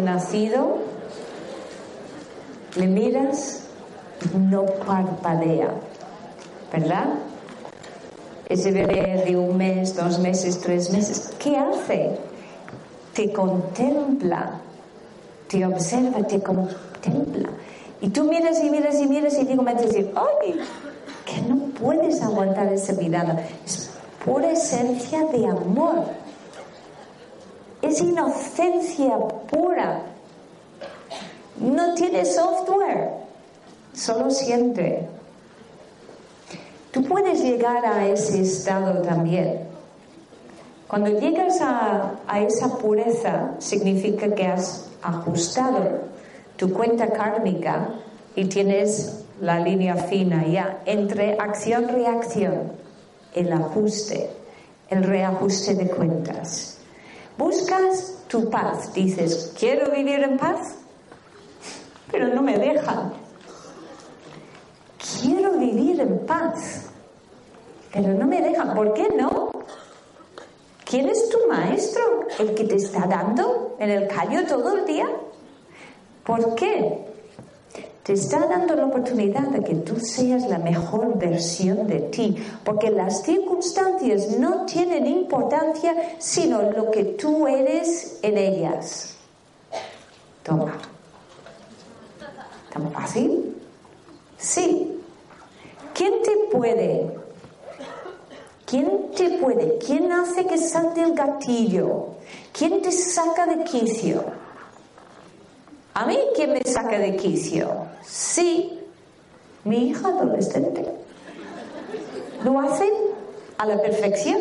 nacido, le miras, no parpadea, ¿verdad? Ese bebé de un mes, dos meses, tres meses, ¿qué hace? Te contempla, te observa, te contempla. Y tú miras y miras y miras y digo, me decir, ¡ay! Que no puedes aguantar esa mirada. Es pura esencia de amor. Es inocencia pura. No tiene software, solo siente. Tú puedes llegar a ese estado también. Cuando llegas a, esa pureza, significa que has ajustado tu cuenta kármica y tienes la línea fina ya entre acción-reacción, el ajuste, el reajuste de cuentas. Buscas tu paz, dices, quiero vivir en paz, pero no me dejan. Quiero vivir en paz, pero no me dejan. ¿Por qué no? ¿Quién es tu maestro? ¿El que te está dando en el callo todo el día? ¿Por qué? Te está dando la oportunidad de que tú seas la mejor versión de ti, porque las circunstancias no tienen importancia sino lo que tú eres en ellas. Toma. ¿Tan fácil? Sí. ¿Quién te puede? ¿Quién te puede? ¿Quién hace que salte el gatillo? ¿Quién te saca de quicio? ¿A mí quién me saca de quicio? Sí, mi hija adolescente. Lo hacen a la perfección.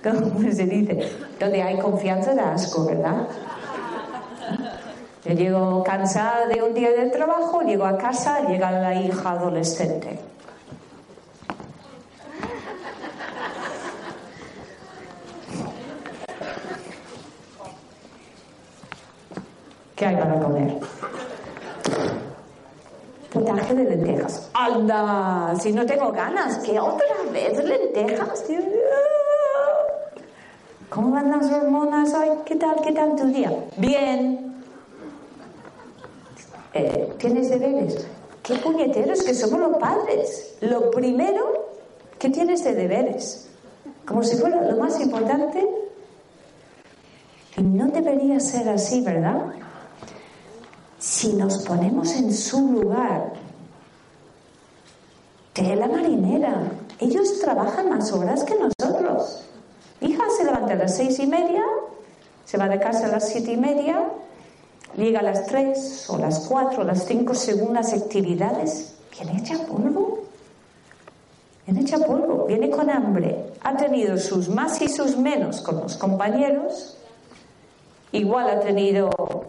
¿Cómo se dice? Donde hay confianza da asco, ¿verdad? Yo llego cansada de un día de trabajo, llego a casa, llega la hija adolescente. ¿Qué hay para comer? Potaje de lentejas. ¡Anda! Si no tengo ganas, ¿qué otra vez lentejas? ¿Cómo van las hormonas hoy? ¿Qué tal? ¿Qué tal tu día? Bien. Eh, ¿Tienes deberes? ¡Qué puñeteros que somos los padres! Lo primero que tienes de deberes. Como si fuera lo más importante. Y no debería ser así, ¿verdad? Si nos ponemos en su lugar, la marinera, ellos trabajan más horas que nosotros. Hija se levanta a las seis y media, se va de casa a las siete y media, llega a las tres o las cuatro o las cinco según las actividades, viene hecha polvo. Viene hecha polvo, viene con hambre, ha tenido sus más y sus menos con los compañeros, igual ha tenido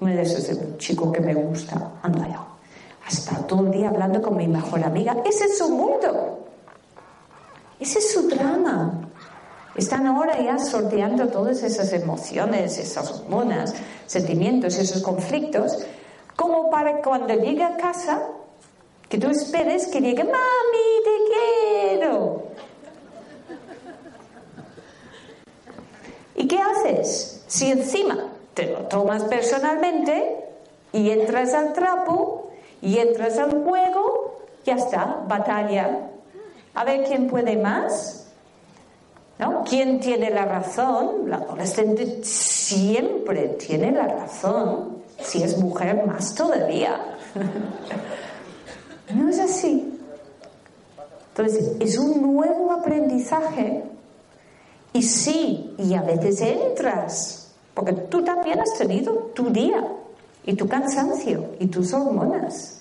ese es el chico que me gusta. Anda ya. Hasta todo el día hablando con mi mejor amiga. Ese es su mundo. Ese es su drama. Están ahora ya sorteando todas esas emociones, esas hormonas, sentimientos, esos conflictos, como para cuando llegue a casa, que tú esperes que llegue, mami, te quiero. ¿Y qué haces? Si encima te lo tomas personalmente y entras al trapo y entras al juego, ya está, batalla. A ver quién puede más. ¿No? ¿Quién tiene la razón? La adolescente siempre tiene la razón. Si es mujer, más todavía. no es así. Entonces, es un nuevo aprendizaje. Y sí, y a veces entras porque tú también has tenido tu día y tu cansancio y tus hormonas.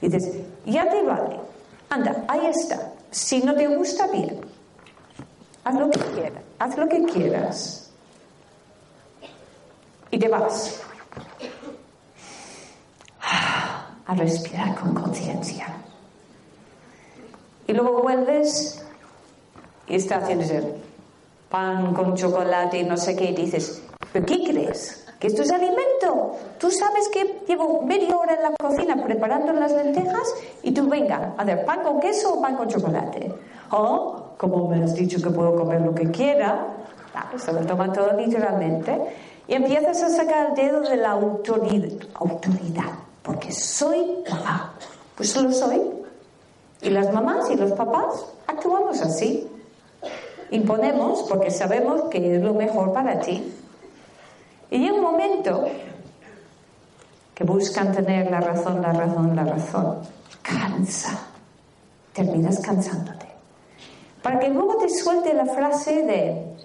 Y dices, ya te vale. Anda, ahí está. Si no te gusta, bien. Haz lo que quieras. Haz lo que quieras. Y te vas. A respirar con conciencia. Y luego vuelves y estás haciendo pan con chocolate y no sé qué, y dices, ¿pero qué crees? ¿Que esto es alimento? Tú sabes que llevo media hora en la cocina preparando las lentejas y tú venga, a ver, pan con queso o pan con chocolate. Oh, como me has dicho que puedo comer lo que quiera, se lo toma todo literalmente, y empiezas a sacar el dedo de la autoridad, autoridad porque soy mamá. Pues lo soy. Y las mamás y los papás actuamos así. Imponemos porque sabemos que es lo mejor para ti. Y llega un momento que buscan tener la razón, la razón, la razón. Cansa. Terminas cansándote. Para que luego te suelte la frase de,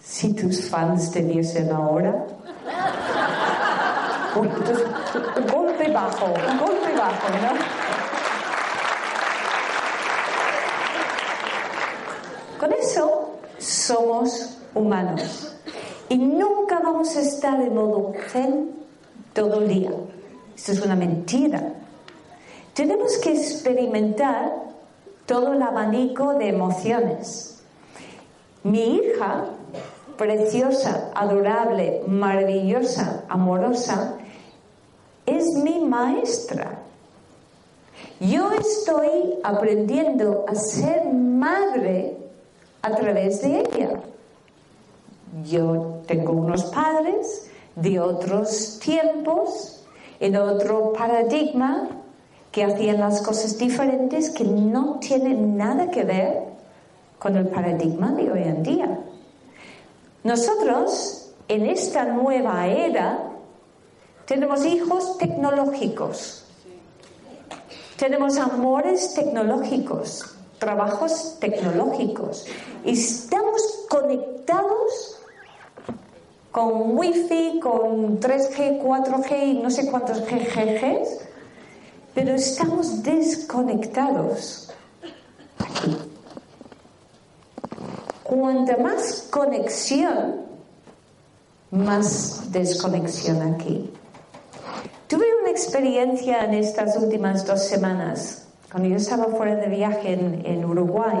si tus fans te diesen ahora. un golpe bajo, un golpe bajo, ¿no? Con eso somos humanos y nunca vamos a estar en modo zen todo el día. Esto es una mentira. Tenemos que experimentar todo el abanico de emociones. Mi hija, preciosa, adorable, maravillosa, amorosa, es mi maestra. Yo estoy aprendiendo a ser madre a través de ella. Yo tengo unos padres de otros tiempos, en otro paradigma, que hacían las cosas diferentes que no tienen nada que ver con el paradigma de hoy en día. Nosotros, en esta nueva era, tenemos hijos tecnológicos, tenemos amores tecnológicos, trabajos tecnológicos. Estamos conectados con wifi, con 3G, 4G y no sé cuántos GGGs, pero estamos desconectados. Cuanta más conexión, más desconexión aquí. Tuve una experiencia en estas últimas dos semanas cuando yo estaba fuera de viaje en, Uruguay,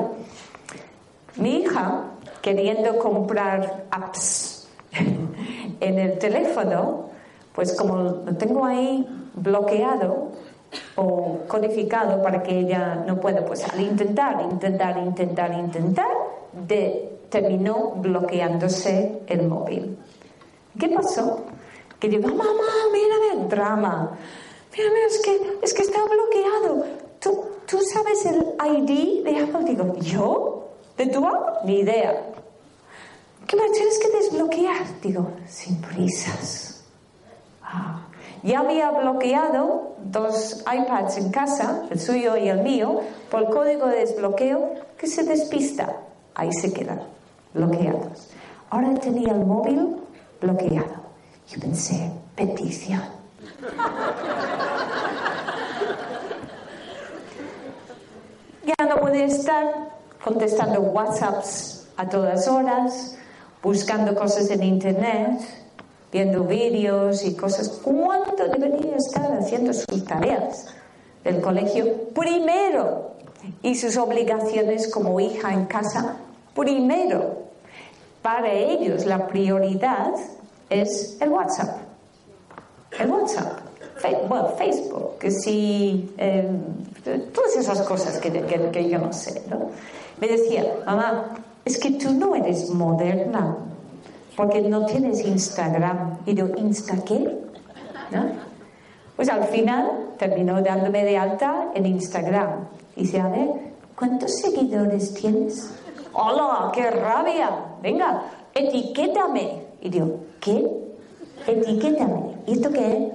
mi hija, queriendo comprar apps en el teléfono, pues como lo tengo ahí bloqueado o codificado para que ella no pueda, pues al intentar, intentar, intentar, intentar, terminó bloqueándose el móvil. ¿Qué pasó? Que digo, mamá, mira el drama. Mira, mira, es que, es que está bloqueado. ¿tú, sabes el ID de Apple? Digo, ¿yo? ¿De tu Apple? Ni idea. ¿Qué me tienes que desbloquear? Digo, sin prisas. Ah. Ya había bloqueado dos iPads en casa, el suyo y el mío, por el código de desbloqueo que se despista. Ahí se quedan bloqueados. Ahora tenía el móvil bloqueado. Yo pensé, petición. ya no puede estar contestando WhatsApps a todas horas, buscando cosas en Internet, viendo vídeos y cosas. ¿Cuánto debería estar haciendo sus tareas del colegio primero? Y sus obligaciones como hija en casa primero. Para ellos la prioridad es el WhatsApp. El WhatsApp bueno, Facebook, que sí, eh, todas esas cosas que, que, yo no sé, ¿no? Me decía, mamá, es que tú no eres moderna, porque no tienes Instagram. Y yo, ¿Insta qué? Pues al final terminó dándome de alta en Instagram. Y dice, a ver, ¿cuántos seguidores tienes? ¡Hola! ¡Qué rabia! Venga, etiquétame. Y digo, ¿qué? Etiquétame. ¿Y esto qué es?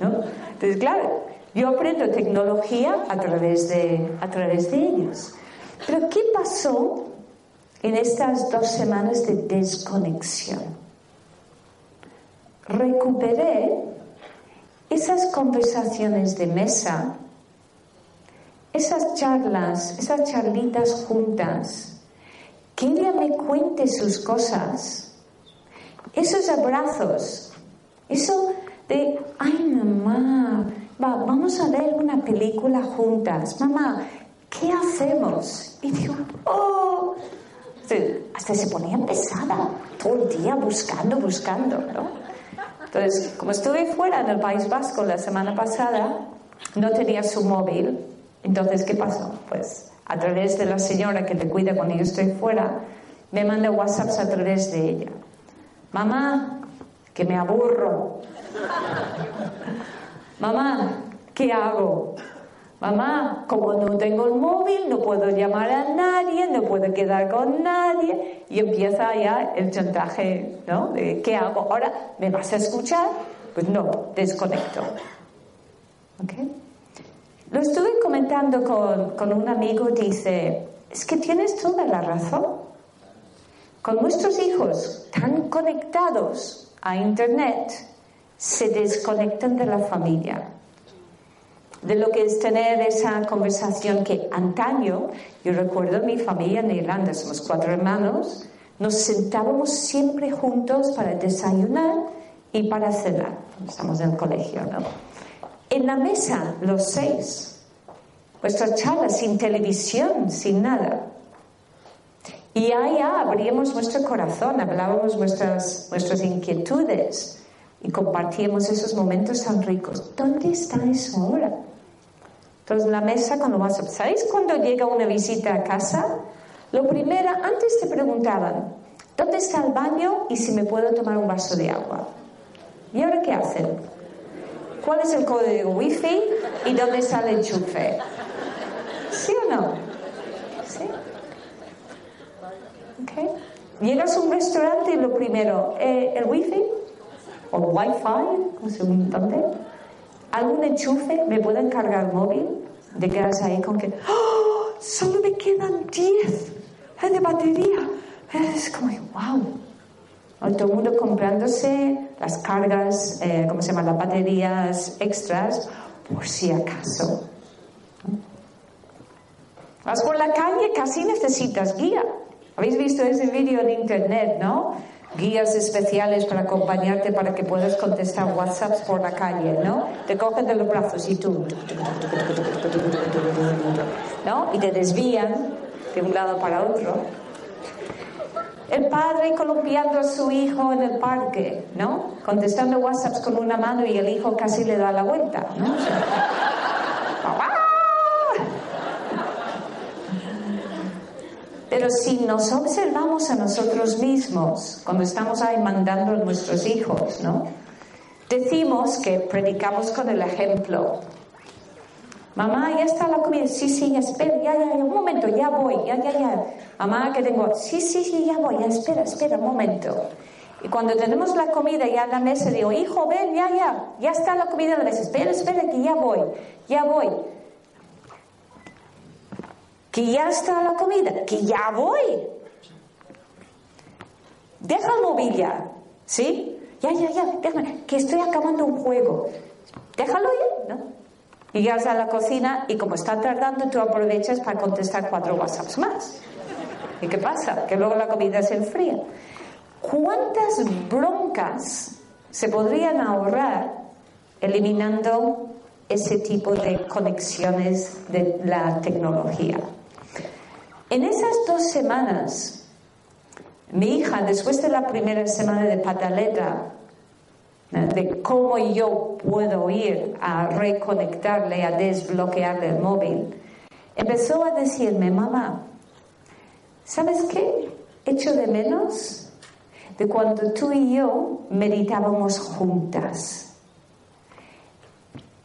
Entonces, claro, yo aprendo tecnología a través, de, a través de ellos. Pero ¿qué pasó en estas dos semanas de desconexión? Recuperé esas conversaciones de mesa, esas charlas, esas charlitas juntas, que ella me cuente sus cosas, esos abrazos, eso de, ay mamá, vamos a ver una película juntas, mamá, ¿qué hacemos? Y digo, oh, hasta se ponía pesada, todo el día buscando, buscando, ¿no? Entonces, como estuve fuera en el País Vasco la semana pasada, no tenía su móvil, entonces, ¿qué pasó? Pues a través de la señora que te cuida cuando yo estoy fuera, me manda WhatsApps a través de ella. Mamá, que me aburro. Mamá, ¿qué hago? Mamá, como no tengo el móvil, no puedo llamar a nadie, no puedo quedar con nadie. Y empieza ya el chantaje, ¿no? ¿Qué hago? Ahora, ¿me vas a escuchar? Pues no, desconecto. ¿Ok? Lo estuve comentando con, con un amigo, dice, es que tienes toda la razón. Con nuestros hijos tan conectados a Internet, se desconectan de la familia de lo que es tener esa conversación que antaño, yo recuerdo mi familia en Irlanda, somos cuatro hermanos, nos sentábamos siempre juntos para desayunar y para cenar. Estamos en el colegio, ¿no? En la mesa, los seis. Nuestra charla sin televisión, sin nada. Y allá abríamos nuestro corazón, hablábamos nuestras, nuestras inquietudes y compartíamos esos momentos tan ricos. ¿Dónde está eso ahora? Entonces, la mesa cuando vas a... ¿Sabéis cuando llega una visita a casa? Lo primero, antes te preguntaban, ¿dónde está el baño y si me puedo tomar un vaso de agua? ¿Y ahora qué hacen? ¿Cuál es el código wifi y dónde está el enchufe? ¿Sí o no? ¿Sí? ¿Ok? Llegas a un restaurante y lo primero, eh, ¿el wifi? ¿O el wifi? ¿Dónde? Algún enchufe, me pueden cargar el móvil, de quedarse ahí con que, ¡Oh! Solo me quedan 10 de batería. Es como, wow. Todo el mundo comprándose las cargas, eh, ¿cómo se llama? Las baterías extras, por si acaso. Vas por la calle, casi necesitas guía. Habéis visto ese vídeo en internet, ¿no? Guías especiales para acompañarte para que puedas contestar WhatsApps por la calle, ¿no? Te cogen de los brazos y tú, ¿no? Y te desvían de un lado para otro. El padre columpiando a su hijo en el parque, ¿no? Contestando WhatsApps con una mano y el hijo casi le da la vuelta, ¿no? Pero si nos observamos a nosotros mismos cuando estamos ahí mandando a nuestros hijos, ¿no? Decimos que predicamos con el ejemplo. Mamá, ya está la comida. Sí, sí, espera, ya, ya, ya, un momento, ya voy, ya, ya, ya. Mamá, que tengo. Sí, sí, sí, ya voy, ya, espera, espera, un momento. Y cuando tenemos la comida ya en la mesa, digo, hijo, ven, ya, ya, ya está la comida en la mesa. Espera, espera, que ya voy, ya voy que ya está la comida, que ya voy. Deja el móvil ya, ¿sí? Ya, ya, ya, déjame, que estoy acabando un juego. Déjalo ya, ¿no? Y ya a la cocina y como está tardando, tú aprovechas para contestar cuatro WhatsApps más. ¿Y qué pasa? Que luego la comida se enfría. ¿Cuántas broncas se podrían ahorrar eliminando ese tipo de conexiones de la tecnología? En esas dos semanas, mi hija, después de la primera semana de pataleta, de cómo yo puedo ir a reconectarle, a desbloquearle el móvil, empezó a decirme, mamá, ¿sabes qué? Echo de menos de cuando tú y yo meditábamos juntas.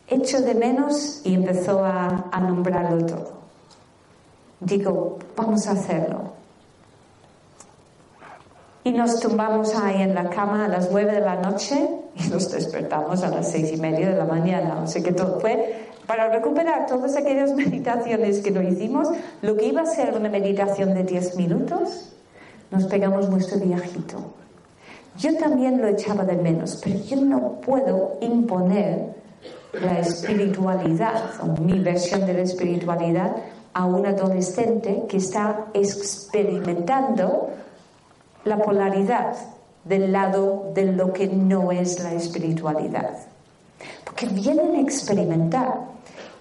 Echo de menos y empezó a, a nombrarlo todo digo, vamos a hacerlo. Y nos tumbamos ahí en la cama a las nueve de la noche y nos despertamos a las seis y media de la mañana. O sea que todo fue para recuperar todas aquellas meditaciones que no hicimos. Lo que iba a ser una meditación de diez minutos, nos pegamos nuestro viajito. Yo también lo echaba de menos, pero yo no puedo imponer la espiritualidad o mi versión de la espiritualidad a un adolescente que está experimentando la polaridad del lado de lo que no es la espiritualidad. Porque vienen a experimentar.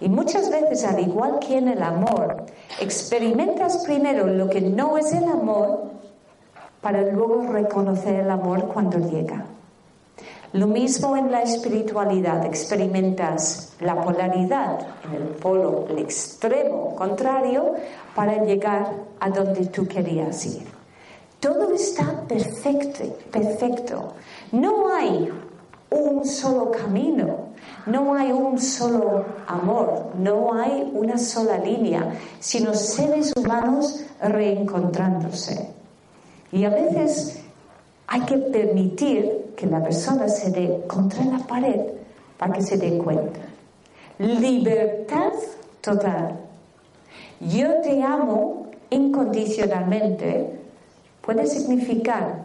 Y muchas veces, al igual que en el amor, experimentas primero lo que no es el amor para luego reconocer el amor cuando llega. Lo mismo en la espiritualidad, experimentas la polaridad en el polo, el extremo contrario, para llegar a donde tú querías ir. Todo está perfecto, perfecto. No hay un solo camino, no hay un solo amor, no hay una sola línea, sino seres humanos reencontrándose. Y a veces hay que permitir que la persona se dé contra la pared para que se dé cuenta. Libertad total. Yo te amo incondicionalmente puede significar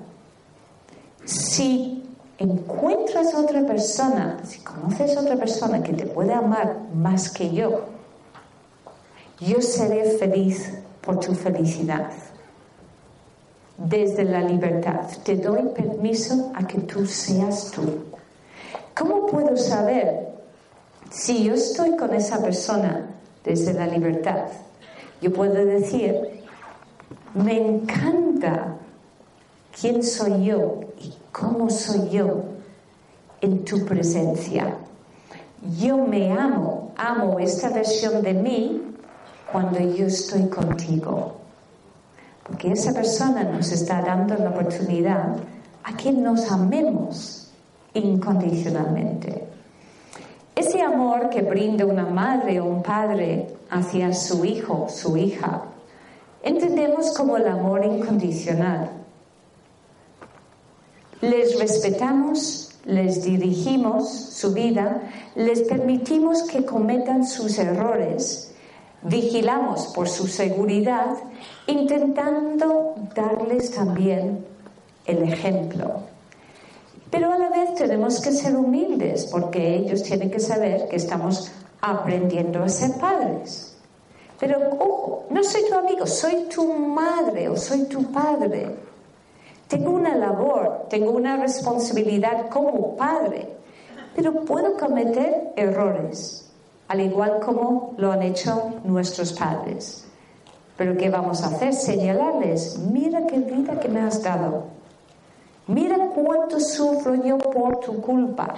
si encuentras otra persona, si conoces otra persona que te puede amar más que yo, yo seré feliz por tu felicidad desde la libertad. Te doy permiso a que tú seas tú. ¿Cómo puedo saber si yo estoy con esa persona desde la libertad? Yo puedo decir, me encanta quién soy yo y cómo soy yo en tu presencia. Yo me amo, amo esta versión de mí cuando yo estoy contigo. Porque esa persona nos está dando la oportunidad a que nos amemos incondicionalmente. Ese amor que brinda una madre o un padre hacia su hijo, su hija, entendemos como el amor incondicional. Les respetamos, les dirigimos su vida, les permitimos que cometan sus errores Vigilamos por su seguridad, intentando darles también el ejemplo. Pero a la vez tenemos que ser humildes porque ellos tienen que saber que estamos aprendiendo a ser padres. Pero, ojo, no soy tu amigo, soy tu madre o soy tu padre. Tengo una labor, tengo una responsabilidad como padre, pero puedo cometer errores al igual como lo han hecho nuestros padres. Pero ¿qué vamos a hacer? Señalarles, mira qué vida que me has dado. Mira cuánto sufro yo por tu culpa.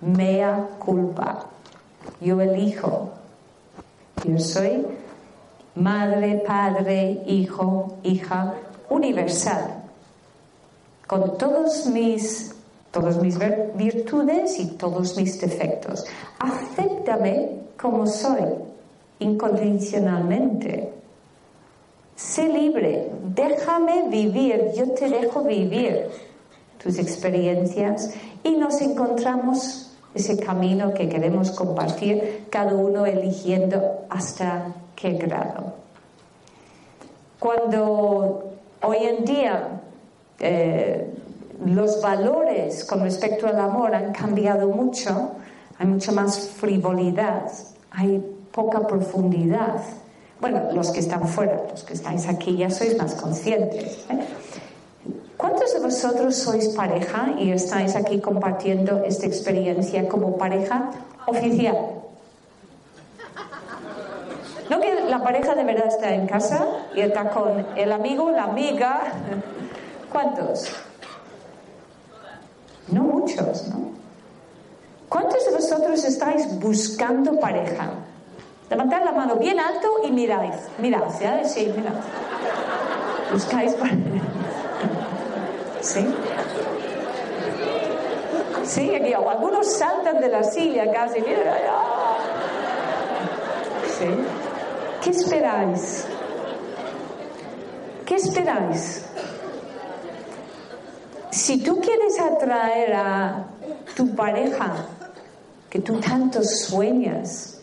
Mea culpa. Yo elijo. Yo soy madre, padre, hijo, hija, universal. Con todos mis todas mis virtudes y todos mis defectos. Acéptame como soy, incondicionalmente. Sé libre, déjame vivir, yo te dejo vivir tus experiencias y nos encontramos ese camino que queremos compartir, cada uno eligiendo hasta qué grado. Cuando hoy en día eh, los valores con respecto al amor han cambiado mucho, hay mucha más frivolidad, hay poca profundidad. Bueno, los que están fuera, los que estáis aquí ya sois más conscientes. ¿eh? ¿Cuántos de vosotros sois pareja y estáis aquí compartiendo esta experiencia como pareja oficial? No que la pareja de verdad está en casa y está con el amigo, la amiga. ¿Cuántos? No muchos, ¿no? ¿Cuántos de vosotros estáis buscando pareja? Levantad la mano bien alto y miráis. Mirad, ¿sí? Sí, mirad. Buscáis pareja. ¿Sí? Sí, aquí algunos saltan de la silla casi. ¿Sí? ¿Qué esperáis? ¿Qué esperáis? Si tú quieres atraer a tu pareja que tú tanto sueñas,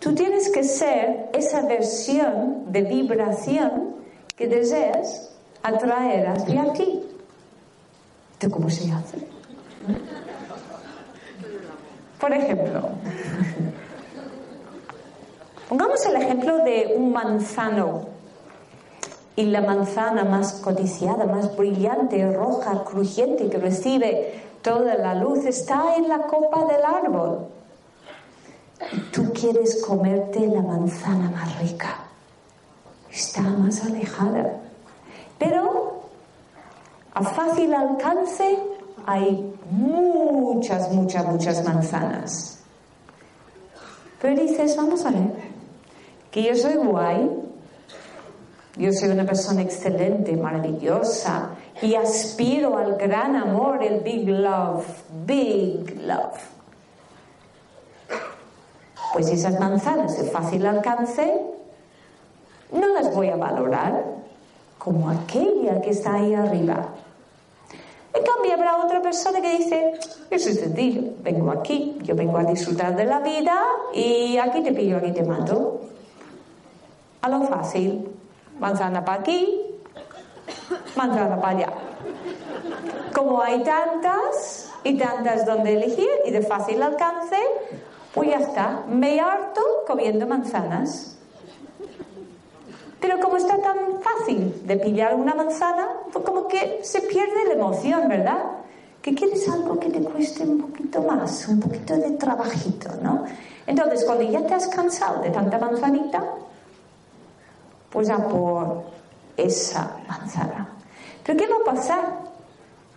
tú tienes que ser esa versión de vibración que deseas atraer hacia ti. ¿De cómo se hace? Por ejemplo, pongamos el ejemplo de un manzano y la manzana más codiciada, más brillante, roja, crujiente, que recibe toda la luz, está en la copa del árbol. tú quieres comerte la manzana más rica. Está más alejada. Pero a fácil alcance hay muchas, muchas, muchas manzanas. Pero dices, vamos a ver, que yo soy guay, yo soy una persona excelente, maravillosa, y aspiro al gran amor, el big love, big love. Pues esas manzanas de fácil alcance no las voy a valorar como aquella que está ahí arriba. En cambio, habrá otra persona que dice, yo soy sencillo, vengo aquí, yo vengo a disfrutar de la vida y aquí te pillo, aquí te mato. A lo fácil, manzana para aquí, manzana para allá. Como hay tantas y tantas donde elegir y de fácil alcance, pues ya está, me harto comiendo manzanas. Pero como está tan fácil de pillar una manzana, pues como que se pierde la emoción, ¿verdad? Que quieres algo que te cueste un poquito más, un poquito de trabajito, ¿no? Entonces, cuando ya te has cansado de tanta manzanita, pues a por esa manzana. Pero ¿qué va a pasar?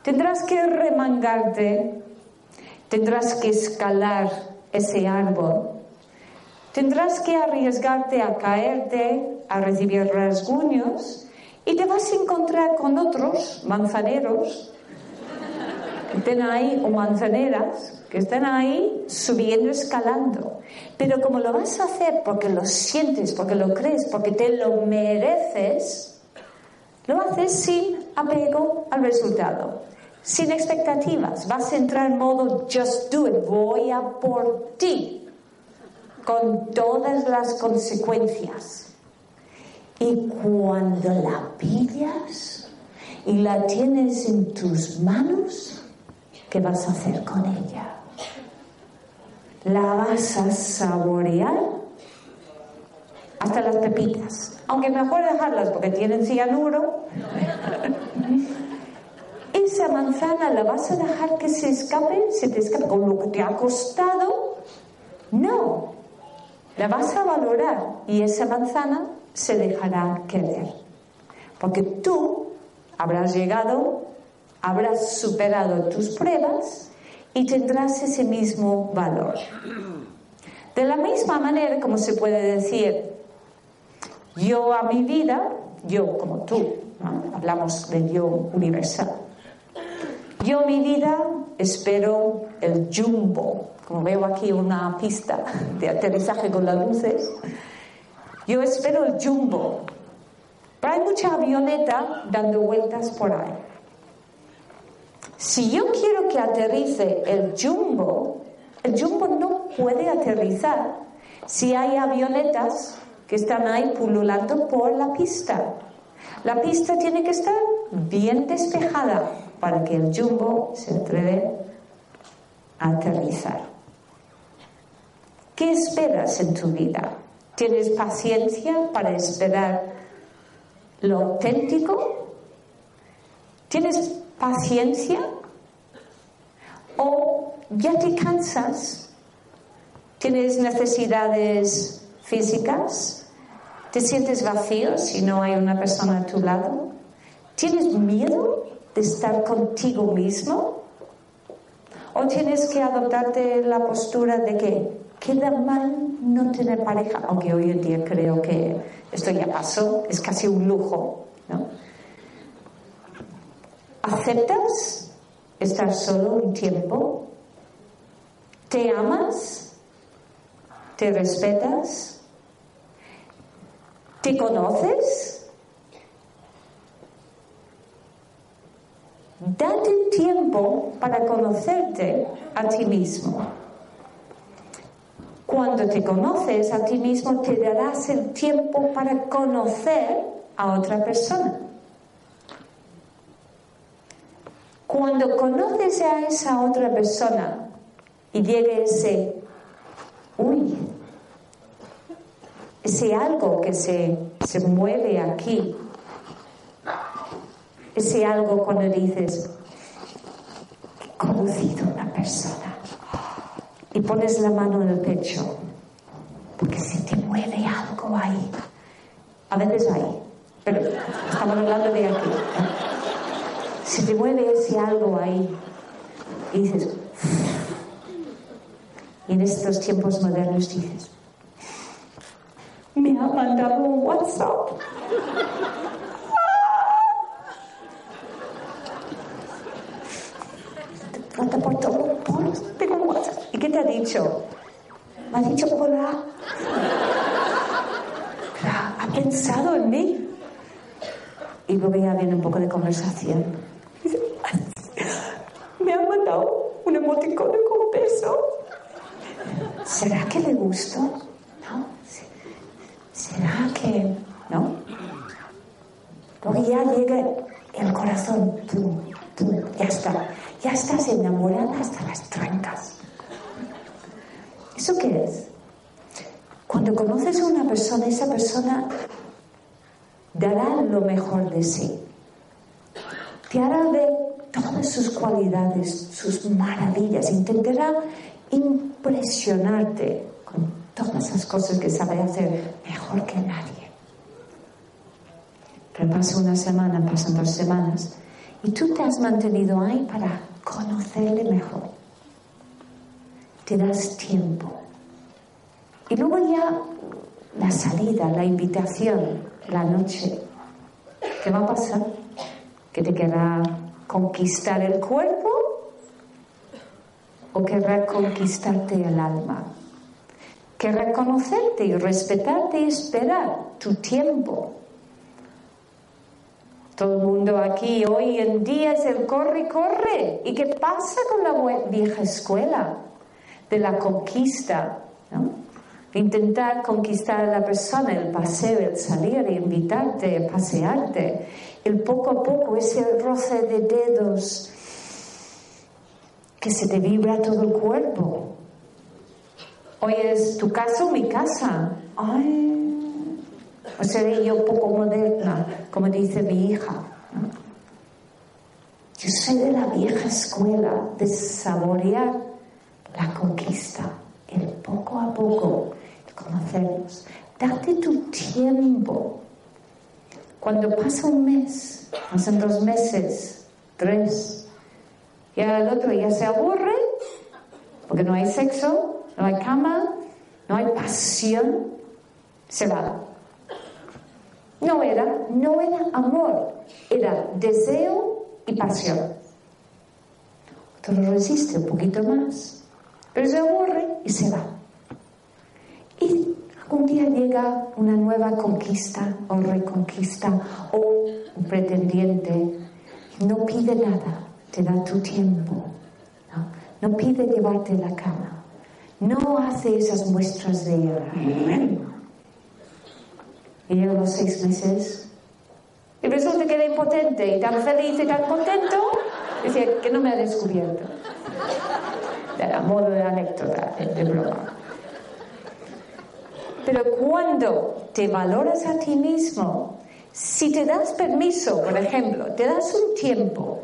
Tendrás que remangarte, tendrás que escalar ese árbol, tendrás que arriesgarte a caerte, a recibir rasguños y te vas a encontrar con otros manzaneros estén ahí o manzaneras que estén ahí subiendo, escalando. Pero como lo vas a hacer porque lo sientes, porque lo crees, porque te lo mereces, lo haces sin apego al resultado, sin expectativas. Vas a entrar en modo just do it, voy a por ti, con todas las consecuencias. Y cuando la pillas y la tienes en tus manos, ¿qué vas a hacer con ella? La vas a saborear hasta las pepitas. Aunque mejor dejarlas porque tienen cianuro. Esa manzana la vas a dejar que se escape, se te escape con lo que te ha costado. No, la vas a valorar y esa manzana se dejará querer. Porque tú habrás llegado, habrás superado tus pruebas y tendrás ese mismo valor. De la misma manera como se puede decir, yo a mi vida, yo como tú, hablamos del yo universal, yo mi vida espero el jumbo, como veo aquí una pista de aterrizaje con las luces, yo espero el jumbo. Pero hay mucha avioneta dando vueltas por ahí. Si yo quiero que aterrice el jumbo, el jumbo no puede aterrizar si hay avionetas que están ahí pululando por la pista. La pista tiene que estar bien despejada para que el jumbo se atreve a aterrizar. ¿Qué esperas en tu vida? ¿Tienes paciencia para esperar lo auténtico? ¿Tienes paciencia? ¿O ya te cansas? ¿Tienes necesidades físicas? ¿Te sientes vacío si no hay una persona a tu lado? ¿Tienes miedo de estar contigo mismo? ¿O tienes que adoptarte la postura de que queda mal no tener pareja, aunque hoy en día creo que esto ya pasó, es casi un lujo. ¿Aceptas estar solo un tiempo? ¿Te amas? ¿Te respetas? ¿Te conoces? Date tiempo para conocerte a ti mismo. Cuando te conoces a ti mismo, te darás el tiempo para conocer a otra persona. Cuando conoces a esa otra persona y llegue ese, uy, ese algo que se, se mueve aquí, ese algo cuando dices, he conocido a una persona y pones la mano en el pecho, porque se te mueve algo ahí. A veces hay, pero estamos hablando de aquí. Se te mueve ese algo ahí Y dices, y en estos tiempos modernos dices, me ha mandado un WhatsApp. Todo, tengo WhatsApp. ¿Y qué te ha dicho? Me ha dicho hola. Ha pensado en mí. Y luego ya viene un poco de conversación. Me ha mandado un emoticono con beso. ¿Será que le gusto? ¿No? ¿Será que.? ¿No? Porque ya llega el corazón. ya está. Ya estás enamorada hasta las trancas. ¿Eso qué es? Cuando conoces a una persona, esa persona dará lo mejor de sí. Te hará ver sus cualidades, sus maravillas. Intentará impresionarte con todas las cosas que sabe hacer mejor que nadie. Pero pasa una semana, pasan dos semanas, y tú te has mantenido ahí para conocerle mejor. Te das tiempo. Y luego ya la salida, la invitación, la noche. ¿Qué va a pasar? ¿Que te querrá conquistar el cuerpo o querrá conquistarte el alma? Querrá conocerte y respetarte y esperar tu tiempo. Todo el mundo aquí hoy en día es el corre corre. ¿Y qué pasa con la vieja escuela de la conquista? ¿no? Intentar conquistar a la persona, el paseo, el salir, invitarte, pasearte, el poco a poco, ese roce de dedos que se te vibra todo el cuerpo. Hoy es tu casa o mi casa. Ay, o seré yo poco moderna, como dice mi hija. Yo soy de la vieja escuela de saborear la conquista, el poco a poco, conocernos. Date tu tiempo. Cuando pasa un mes, pasan dos meses, tres, y al otro ya se aburre, porque no hay sexo, no hay cama, no hay pasión, se va. No era, no era amor, era deseo y pasión. Otro resiste un poquito más, pero se aburre y se va. Algún día llega una nueva conquista o reconquista o un pretendiente. No pide nada, te da tu tiempo. No, pide llevarte la cama. No hace esas muestras de... Y llegan los seis meses y resulta que era impotente y tan feliz y tan contento, decía que no me ha descubierto. Era modo de anécdota, de broma. Pero cuando te valoras a ti mismo, si te das permiso, por ejemplo, te das un tiempo,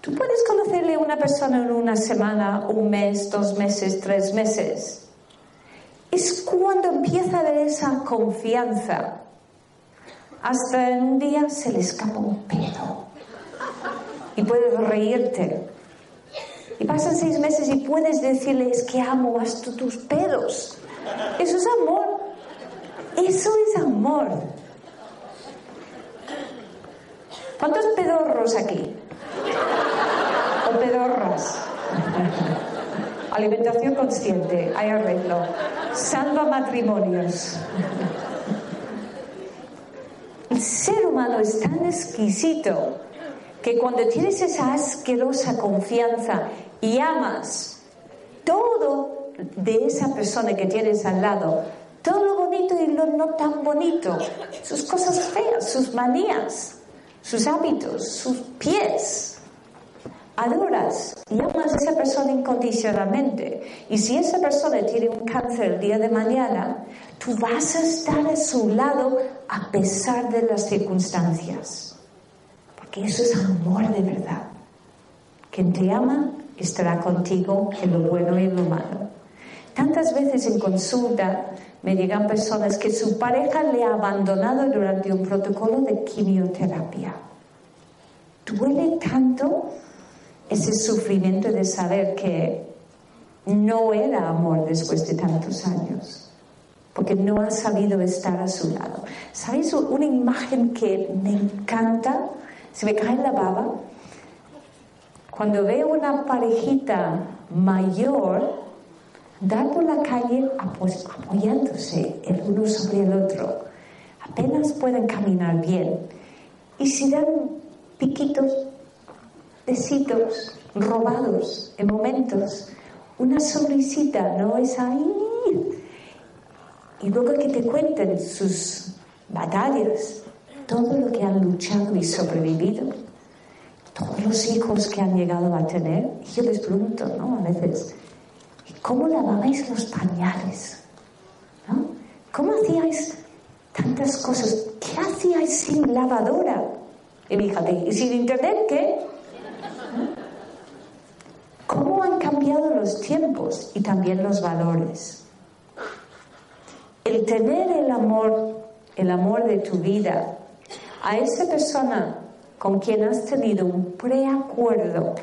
tú puedes conocerle a una persona en una semana, un mes, dos meses, tres meses. Es cuando empieza a haber esa confianza. Hasta un día se le escapa un pedo. Y puedes reírte. Y pasan seis meses y puedes decirle, es que amo hasta tus pedos. Eso es amor. Eso es amor. ¿Cuántos pedorros aquí? ¿O pedorras? Alimentación consciente, hay arreglo. Salva matrimonios. El ser humano es tan exquisito que cuando tienes esa asquerosa confianza y amas todo de esa persona que tienes al lado, todo lo bonito y lo no tan bonito, sus cosas feas, sus manías, sus hábitos, sus pies. Adoras y amas a esa persona incondicionalmente. Y si esa persona tiene un cáncer el día de mañana, tú vas a estar a su lado a pesar de las circunstancias. Porque eso es amor de verdad. Quien te ama estará contigo en lo bueno y en lo malo. Tantas veces en consulta me llegan personas que su pareja le ha abandonado durante un protocolo de quimioterapia. Duele tanto ese sufrimiento de saber que no era amor después de tantos años, porque no ha sabido estar a su lado. ¿Sabéis una imagen que me encanta? Se me cae la baba. Cuando veo una parejita mayor dar por la calle apoyándose el uno sobre el otro, apenas pueden caminar bien y si dan piquitos, besitos, robados en momentos, una sonrisita, ¿no? Es ahí. Y luego que te cuenten sus batallas, todo lo que han luchado y sobrevivido, todos los hijos que han llegado a tener. Y yo les pregunto, ¿no? A veces, ¿cómo lavabais los pañales? ¿No? ¿Cómo hacíais tantas cosas? ¿Qué hacíais sin lavadora? Y fíjate, ¿y sin internet qué? ¿Cómo han cambiado los tiempos y también los valores? El tener el amor, el amor de tu vida, a esa persona con quien has tenido un preacuerdo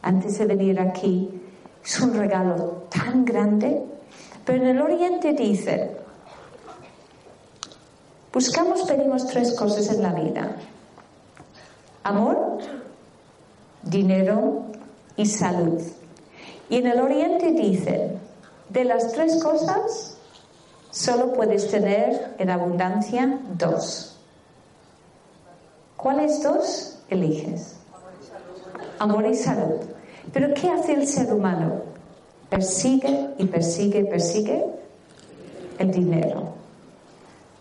antes de venir aquí, es un regalo tan grande. Pero en el Oriente dice, buscamos, pedimos tres cosas en la vida. Amor, dinero y salud. Y en el Oriente dicen, de las tres cosas, solo puedes tener en abundancia dos. ¿Cuáles dos eliges? Amor y salud. Pero ¿qué hace el ser humano? Persigue y persigue y persigue el dinero.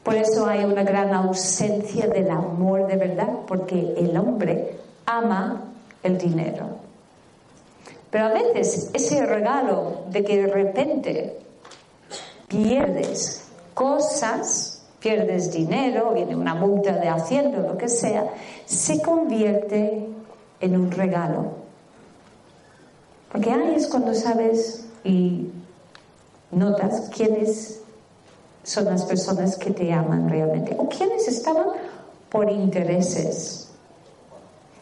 Por eso hay una gran ausencia del amor de verdad, porque el hombre ama el dinero. Pero a veces ese regalo de que de repente pierdes cosas, pierdes dinero, viene una multa de hacienda, lo que sea, se convierte en un regalo. Porque ahí es cuando sabes y notas quiénes son las personas que te aman realmente o quiénes estaban por intereses.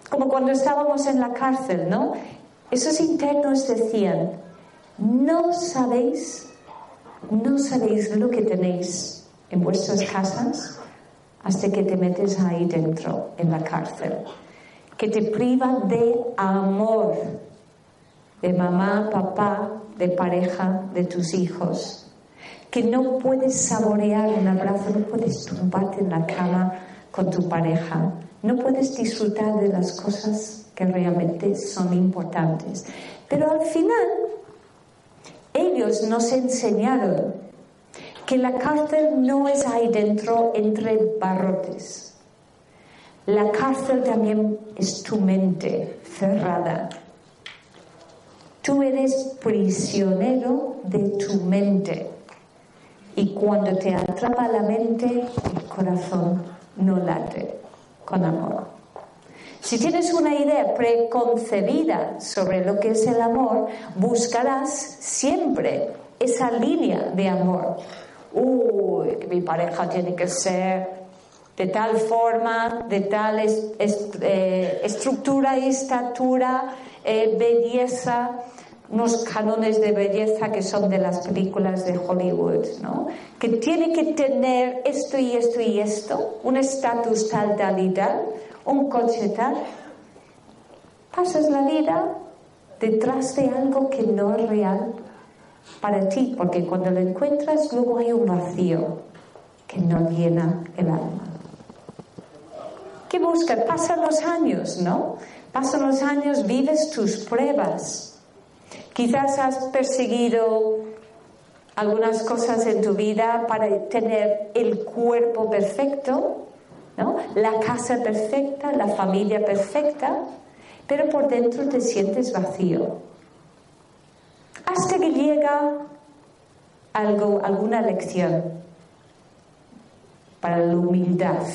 Como cuando estábamos en la cárcel, ¿no? Esos internos decían, no sabéis, no sabéis lo que tenéis en vuestras casas hasta que te metes ahí dentro, en la cárcel, que te priva de amor, de mamá, papá, de pareja, de tus hijos, que no puedes saborear un abrazo, no puedes tumbarte en la cama con tu pareja, no puedes disfrutar de las cosas que realmente son importantes. Pero al final, ellos nos enseñaron que la cárcel no es ahí dentro entre barrotes. La cárcel también es tu mente cerrada. Tú eres prisionero de tu mente. Y cuando te atrapa la mente, el corazón no late con amor. Si tienes una idea preconcebida sobre lo que es el amor, buscarás siempre esa línea de amor. Uy, mi pareja tiene que ser de tal forma, de tal eh, estructura y estatura, eh, belleza, unos canones de belleza que son de las películas de Hollywood, ¿no? Que tiene que tener esto y esto y esto, un estatus tal, tal y tal un coche tal, pasas la vida detrás de algo que no es real para ti, porque cuando lo encuentras luego hay un vacío que no llena el alma. ¿Qué buscas? Pasan los años, ¿no? Pasan los años, vives tus pruebas. Quizás has perseguido algunas cosas en tu vida para tener el cuerpo perfecto, la casa perfecta, la familia perfecta, pero por dentro te sientes vacío. Hasta que llega algo, alguna lección para la humildad.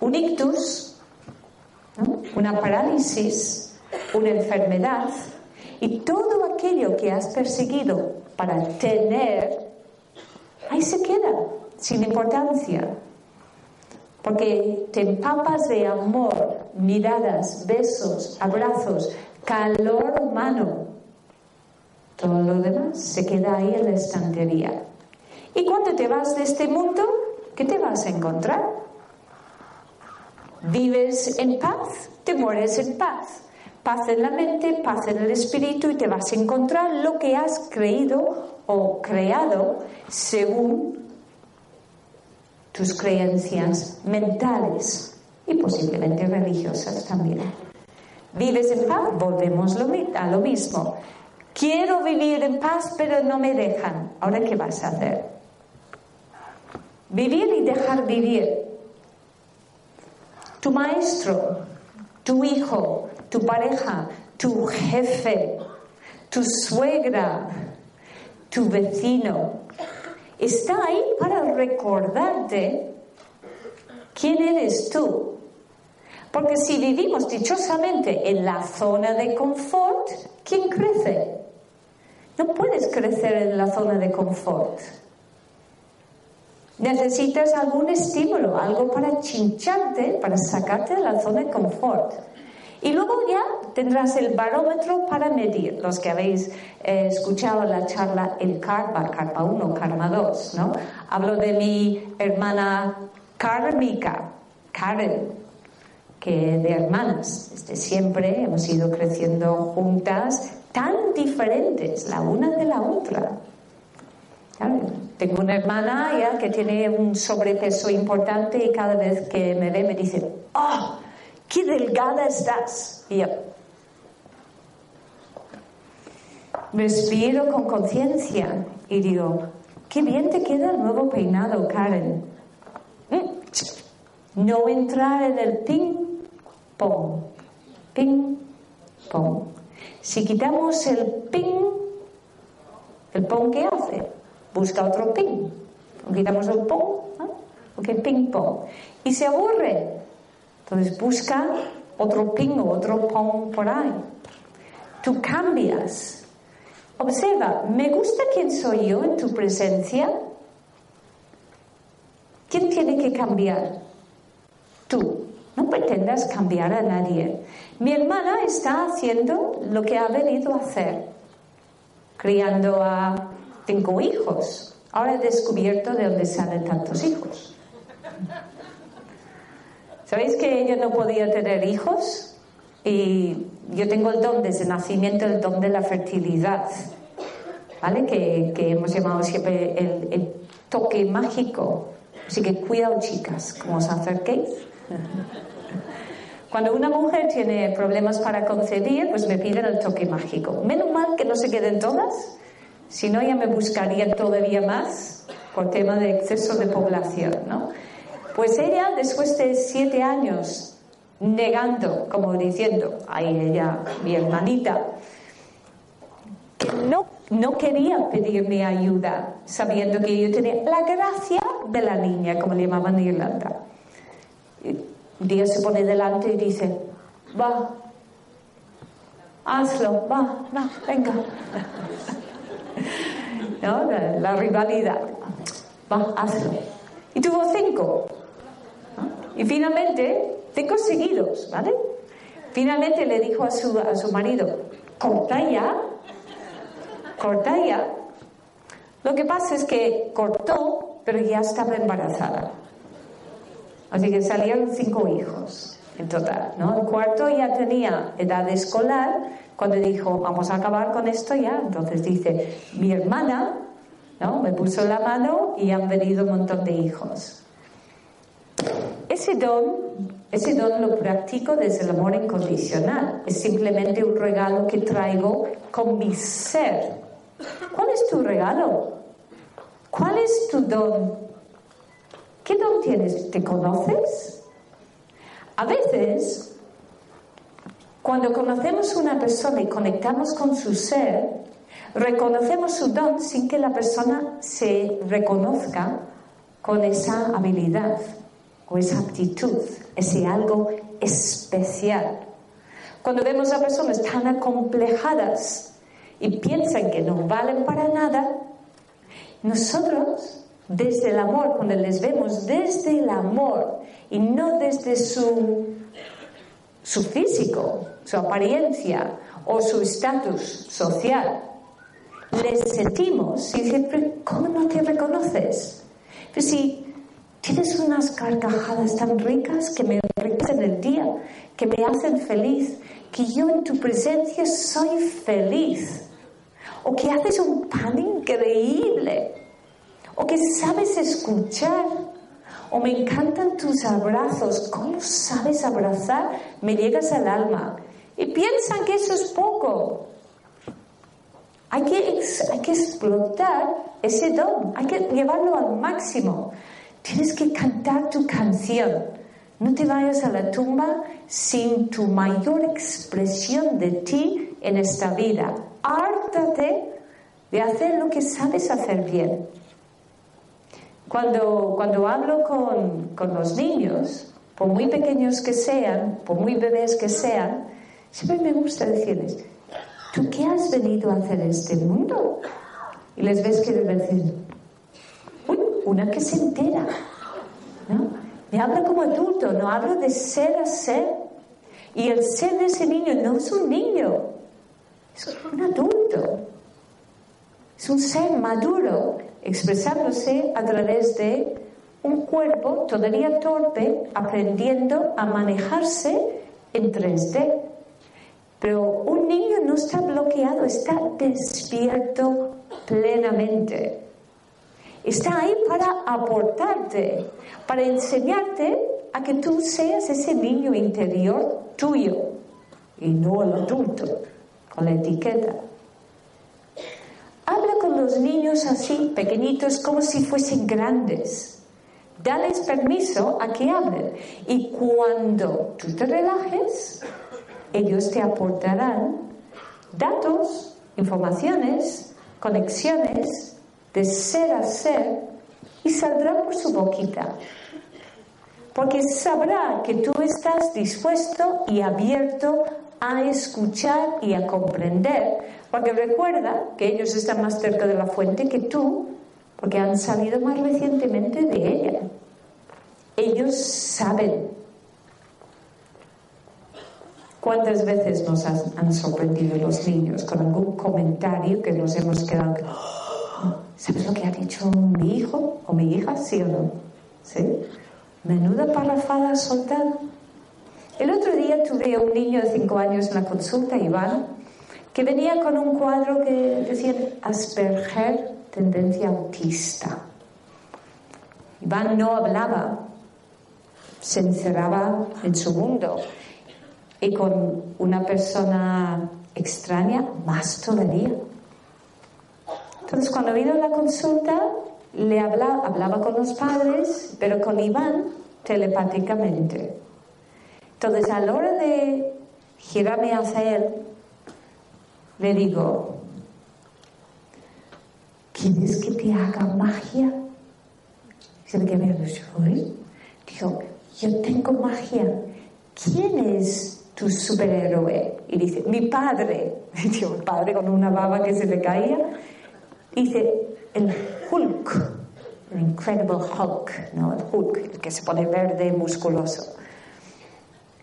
Un ictus, una parálisis, una enfermedad y todo aquello que has perseguido para tener, ahí se queda, sin importancia. porque te empapas de amor, miradas, besos, abrazos, calor humano. Todo lo demás se queda ahí en la estantería. Y cuando te vas de este mundo, ¿qué te vas a encontrar? Vives en paz, te mueres en paz. Paz en la mente, paz en el espíritu y te vas a encontrar lo que has creído o creado según tus creencias mentales y posiblemente religiosas también. Vives en paz, volvemos a lo mismo. Quiero vivir en paz, pero no me dejan. Ahora, ¿qué vas a hacer? Vivir y dejar vivir. Tu maestro, tu hijo, tu pareja, tu jefe, tu suegra, tu vecino, está ahí para recordarte quién eres tú. Porque si vivimos dichosamente en la zona de confort, ¿quién crece? No puedes crecer en la zona de confort. Necesitas algún estímulo, algo para chincharte, para sacarte de la zona de confort. Y luego ya tendrás el barómetro para medir. Los que habéis eh, escuchado la charla El Karma, Karma 1, Karma 2, ¿no? Hablo de mi hermana kármica, Karen, que de hermanas. Desde siempre hemos ido creciendo juntas, tan diferentes la una de la otra. Tengo una hermana ya que tiene un sobrepeso importante y cada vez que me ve me dice, ¡Oh! Qué delgada estás. Y yo, respiro con conciencia y digo, qué bien te queda el nuevo peinado, Karen. Mm, no entrar en el ping pong, ping pong. Si quitamos el ping, el pong ¿qué hace? Busca otro ping. quitamos el pong, porque ping pong. Y se aburre, entonces busca otro ping o otro pong por ahí. Tú cambias. Observa, ¿me gusta quién soy yo en tu presencia? ¿Quién tiene que cambiar? Tú. No pretendas cambiar a nadie. Mi hermana está haciendo lo que ha venido a hacer, criando a cinco hijos. Ahora he descubierto de dónde salen tantos hijos. ¿Sabéis que ella no podía tener hijos? Y yo tengo el don desde nacimiento, el don de la fertilidad, ¿vale? Que, hemos llamado siempre el, toque mágico. Así que cuidado, chicas, como os acerquéis. Cuando una mujer tiene problemas para concebir, pues me piden el toque mágico. Menos mal que no se queden todas, si no ya me buscarían todavía más por tema de exceso de población, ¿no? Pues ella, después de siete años negando, como diciendo, ahí ella, mi hermanita, no, no quería pedirme ayuda, sabiendo que yo tenía la gracia de la niña, como le llamaban en Irlanda. Día se pone delante y dice, va, hazlo, va, va, venga. ¿No? La, la rivalidad, va, hazlo. Y tuvo cinco. Y finalmente, cinco seguidos, ¿vale? Finalmente le dijo a su, a su marido, corta ya, corta ya. Lo que pasa es que cortó, pero ya estaba embarazada. Así que salieron cinco hijos en total, ¿no? El cuarto ya tenía edad escolar cuando dijo, vamos a acabar con esto ya. Entonces dice, mi hermana, ¿no? Me puso la mano y han venido un montón de hijos. Ese don, ese don lo practico desde el amor incondicional. Es simplemente un regalo que traigo con mi ser. ¿Cuál es tu regalo? ¿Cuál es tu don? ¿Qué don tienes? ¿Te conoces? A veces, cuando conocemos a una persona y conectamos con su ser, reconocemos su don sin que la persona se reconozca con esa habilidad o esa actitud, ese algo especial. Cuando vemos a personas tan acomplejadas y piensan que no valen para nada, nosotros desde el amor, cuando les vemos desde el amor y no desde su, su físico, su apariencia o su estatus social. Les sentimos y dicen, ¿cómo no te reconoces? Pero si tienes unas carcajadas tan ricas que me enriquecen el día, que me hacen feliz, que yo en tu presencia soy feliz, o que haces un pan increíble, o que sabes escuchar, o me encantan tus abrazos, ¿cómo sabes abrazar? Me llegas al alma. Y piensan que eso es poco. Hay que, hay que explotar ese don, hay que llevarlo al máximo. Tienes que cantar tu canción. No te vayas a la tumba sin tu mayor expresión de ti en esta vida. Hártate de hacer lo que sabes hacer bien. Cuando, cuando hablo con, con los niños, por muy pequeños que sean, por muy bebés que sean, siempre me gusta decirles, ¿tú qué has venido a hacer en este mundo? Y les ves que deben decir, una que se entera. ¿no? Me hablo como adulto, no hablo de ser a ser. Y el ser de ese niño no es un niño, es un adulto. Es un ser maduro expresándose a través de un cuerpo todavía torpe aprendiendo a manejarse en 3D. Pero un niño no está bloqueado, está despierto plenamente. Está ahí para aportarte, para enseñarte a que tú seas ese niño interior tuyo y no el adulto con la etiqueta. Habla con los niños así, pequeñitos, como si fuesen grandes. Dales permiso a que hablen. Y cuando tú te relajes, ellos te aportarán datos, informaciones, conexiones de ser a ser y saldrán por su boquita. Porque sabrá que tú estás dispuesto y abierto a escuchar y a comprender porque recuerda que ellos están más cerca de la fuente que tú, porque han salido más recientemente de ella. Ellos saben. ¿Cuántas veces nos han, sorprendido los niños con algún comentario que nos hemos quedado? ¿Sabes lo que ha dicho mi hijo o mi hija? ¿Sí o no? ¿Sí? Menuda parrafada soltada. El otro día tuve un niño de cinco años en la consulta, Iván, que venía con un cuadro que decía Asperger, tendencia autista. Iván no hablaba, se encerraba en su mundo y con una persona extraña más todavía. Entonces cuando vino la consulta le hablaba, hablaba con los padres, pero con Iván telepáticamente. Entonces a la hora de girarme hacia él, le digo, ¿quieres que te haga magia? Se me queda Digo, yo tengo magia. ¿Quién es tu superhéroe? Y dice, mi padre. Digo, el padre con una baba que se le caía. Dice, el Hulk, el Incredible Hulk, ¿no? El Hulk, el que se pone verde, musculoso.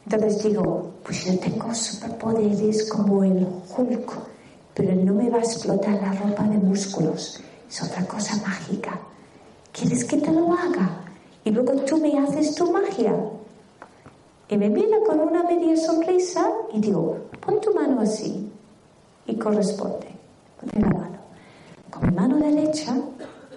Entonces digo, pues yo tengo superpoderes como el Hulk, pero no me va a explotar la ropa de músculos. Es otra cosa mágica. ¿Quieres que te lo haga? Y luego tú me haces tu magia. Y me mira con una media sonrisa y digo, pon tu mano así. Y corresponde. Pon la mano. Con mano derecha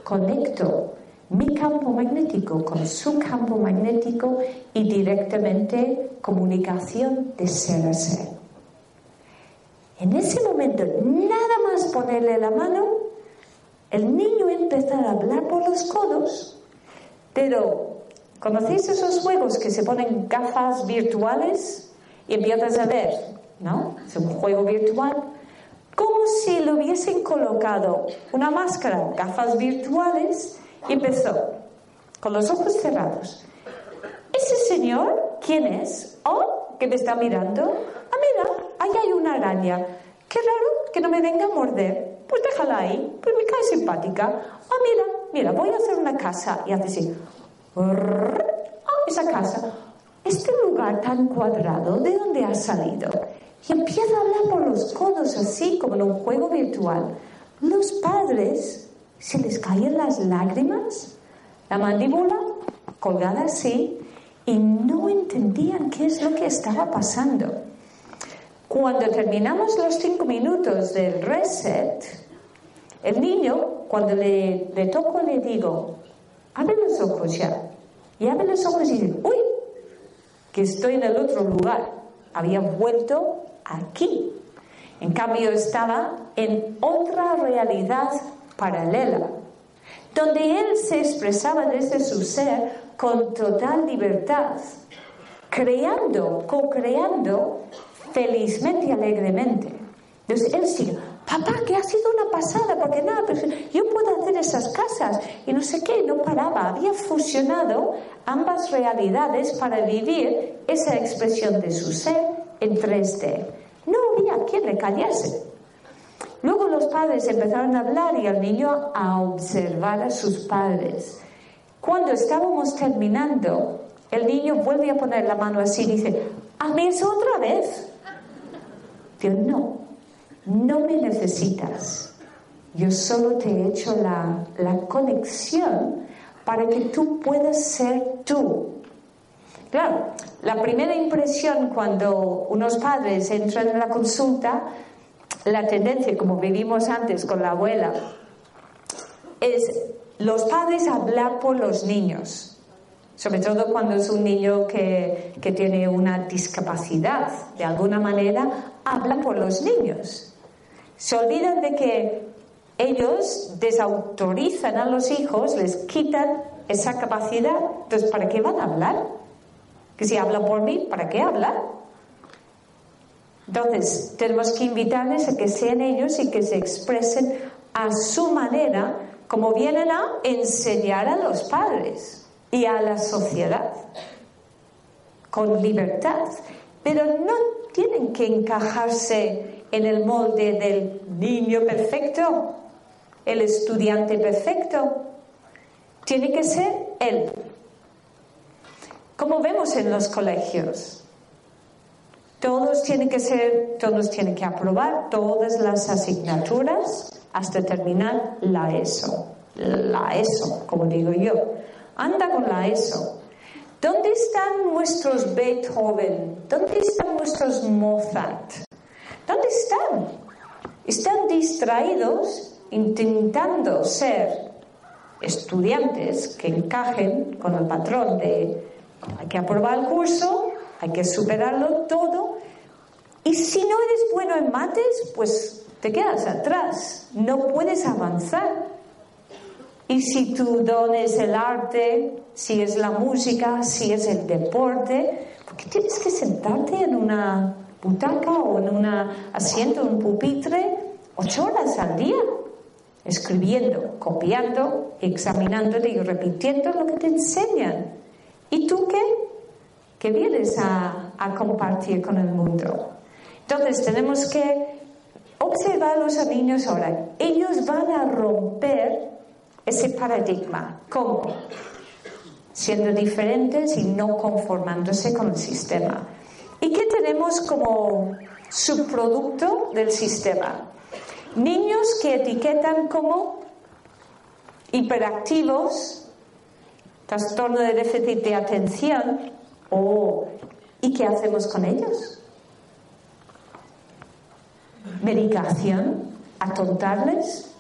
conecto mi campo magnético con su campo magnético y directamente comunicación de ser a ser. En ese momento, nada más ponerle la mano, el niño empezar a hablar por los codos, pero ¿conocéis esos juegos que se ponen gafas virtuales y empiezas a ver? ¿No? Es un juego virtual. Como si le hubiesen colocado una máscara, gafas virtuales, y empezó, con los ojos cerrados. ¿Ese señor quién es? ¿Oh? que me está mirando. Ah, mira, ahí hay una araña. Qué raro que no me venga a morder. Pues déjala ahí, pues me cae simpática. Ah, mira, mira, voy a hacer una casa. Y hace así. Ah, esa casa, este lugar tan cuadrado, ¿de dónde ha salido? Y empieza a hablar por los codos así, como en un juego virtual. Los padres se les caen las lágrimas, la mandíbula colgada así, y no entendían qué es lo que estaba pasando. Cuando terminamos los cinco minutos del reset, el niño, cuando le, le toco, le digo, abre los ojos ya. Y abre los ojos y dice, uy, que estoy en el otro lugar. Había vuelto aquí. En cambio, estaba en otra realidad paralela, donde él se expresaba desde su ser con total libertad, creando, co-creando felizmente y alegremente. Entonces él sigue, papá, que ha sido una pasada, porque nada, pero yo puedo hacer esas casas y no sé qué, no paraba, había fusionado ambas realidades para vivir esa expresión de su ser en 3D. No había quien le callase. Luego los padres empezaron a hablar y al niño a observar a sus padres. Cuando estábamos terminando, el niño vuelve a poner la mano así y dice, a mí otra vez. Dios, no, no me necesitas. Yo solo te he hecho la, la conexión para que tú puedas ser tú. Claro, la primera impresión cuando unos padres entran en la consulta, la tendencia, como vivimos antes con la abuela, es los padres hablar por los niños, sobre todo cuando es un niño que, que tiene una discapacidad, de alguna manera hablan por los niños. Se olvidan de que ellos desautorizan a los hijos, les quitan esa capacidad. Entonces, ¿para qué van a hablar? Que si hablan por mí, ¿para qué hablar? Entonces, tenemos que invitarles a que sean ellos y que se expresen a su manera, como vienen a enseñar a los padres y a la sociedad, con libertad. Pero no tienen que encajarse en el molde del niño perfecto, el estudiante perfecto. Tiene que ser él. Como vemos en los colegios, todos tienen que ser, todos tienen que aprobar todas las asignaturas hasta terminar la ESO. La ESO, como digo yo. Anda con la ESO. ¿Dónde están nuestros Beethoven? ¿Dónde están nuestros Mozart? ¿Dónde están? Están distraídos intentando ser estudiantes que encajen con el patrón de hay que aprobar el curso, hay que superarlo todo y si no eres bueno en mates, pues te quedas atrás, no puedes avanzar. Y si tu don es el arte, si es la música, si es el deporte, porque tienes que sentarte en una butaca o en un asiento, en un pupitre, ocho horas al día, escribiendo, copiando, examinándote y repitiendo lo que te enseñan. ¿Y tú qué? Que vienes a, a compartir con el mundo. Entonces tenemos que observar a los niños ahora. Ellos van a romper ese paradigma. ¿Cómo? Siendo diferentes y no conformándose con el sistema. ¿Y qué tenemos como subproducto del sistema? Niños que etiquetan como hiperactivos, trastorno de déficit de atención, o ¿y qué hacemos con ellos? Medicación, atontarles,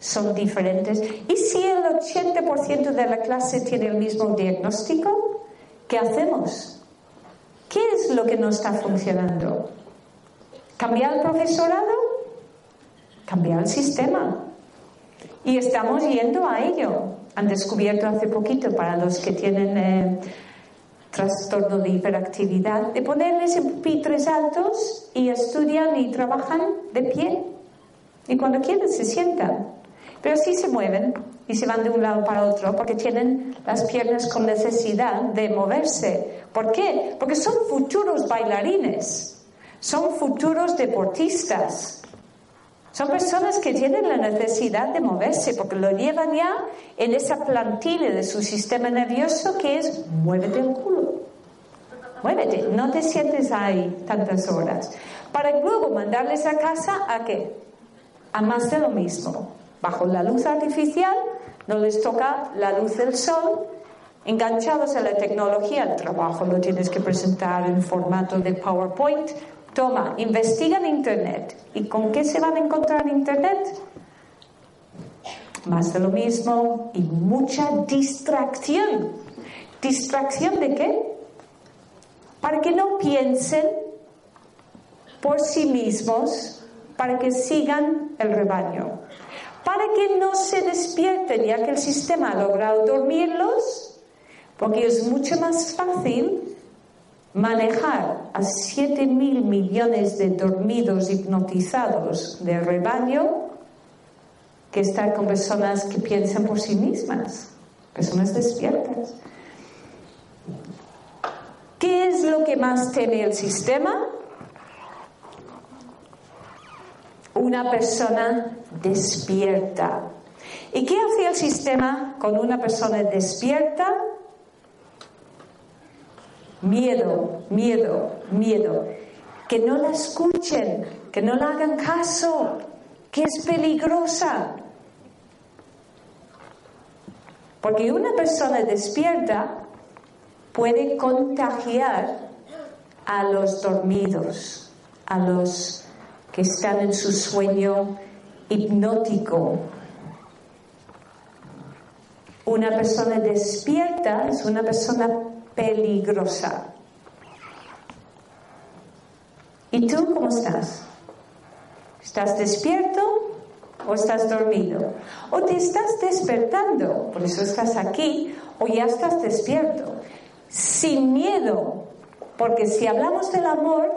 son diferentes. ¿Y si el 80% de la clase tiene el mismo diagnóstico? ¿Qué hacemos? ¿Qué es lo que no está funcionando? ¿Cambiar el profesorado? Cambiar el sistema. Y estamos yendo a ello. Han descubierto hace poquito para los que tienen eh, trastorno de hiperactividad de ponerles en pupitres altos y estudian y trabajan de pie. Y cuando quieren se sientan. Pero sí se mueven y se van de un lado para otro porque tienen las piernas con necesidad de moverse. ¿Por qué? Porque son futuros bailarines, son futuros deportistas, Son personas que tienen la necesidad de moverse porque lo llevan ya en esa plantilla de su sistema nervioso que es muévete el culo. Muévete, no te sientes ahí tantas horas. Para luego mandarles a casa a qué? A más de lo mismo. Bajo la luz artificial no les toca la luz del sol. Enganchados a la tecnología, el trabajo lo tienes que presentar en formato de PowerPoint, Toma, investigan Internet. ¿Y con qué se van a encontrar en Internet? Más de lo mismo y mucha distracción. ¿Distracción de qué? Para que no piensen por sí mismos, para que sigan el rebaño. Para que no se despierten ya que el sistema ha logrado dormirlos, porque es mucho más fácil manejar a 7 mil millones de dormidos hipnotizados de rebaño que estar con personas que piensan por sí mismas, personas despiertas. ¿Qué es lo que más teme el sistema? Una persona despierta. ¿Y qué hace el sistema con una persona despierta? Miedo, miedo, miedo. Que no la escuchen, que no la hagan caso, que es peligrosa. Porque una persona despierta puede contagiar a los dormidos, a los que están en su sueño hipnótico. Una persona despierta es una persona peligrosa. ¿Y tú cómo estás? ¿Estás despierto o estás dormido? ¿O te estás despertando? Por eso estás aquí. ¿O ya estás despierto? Sin miedo. Porque si hablamos del amor,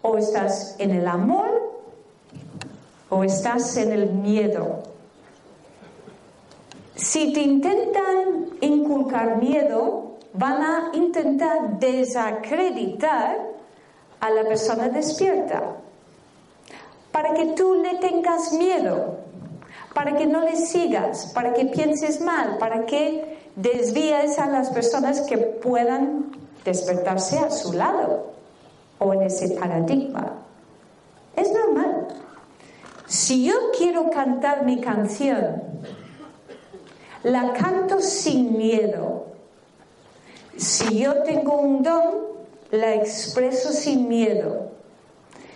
o estás en el amor o estás en el miedo. Si te intentan inculcar miedo, van a intentar desacreditar a la persona despierta para que tú le tengas miedo, para que no le sigas, para que pienses mal, para que desvíes a las personas que puedan despertarse a su lado o en ese paradigma. Es normal. Si yo quiero cantar mi canción, la canto sin miedo, si yo tengo un don, la expreso sin miedo.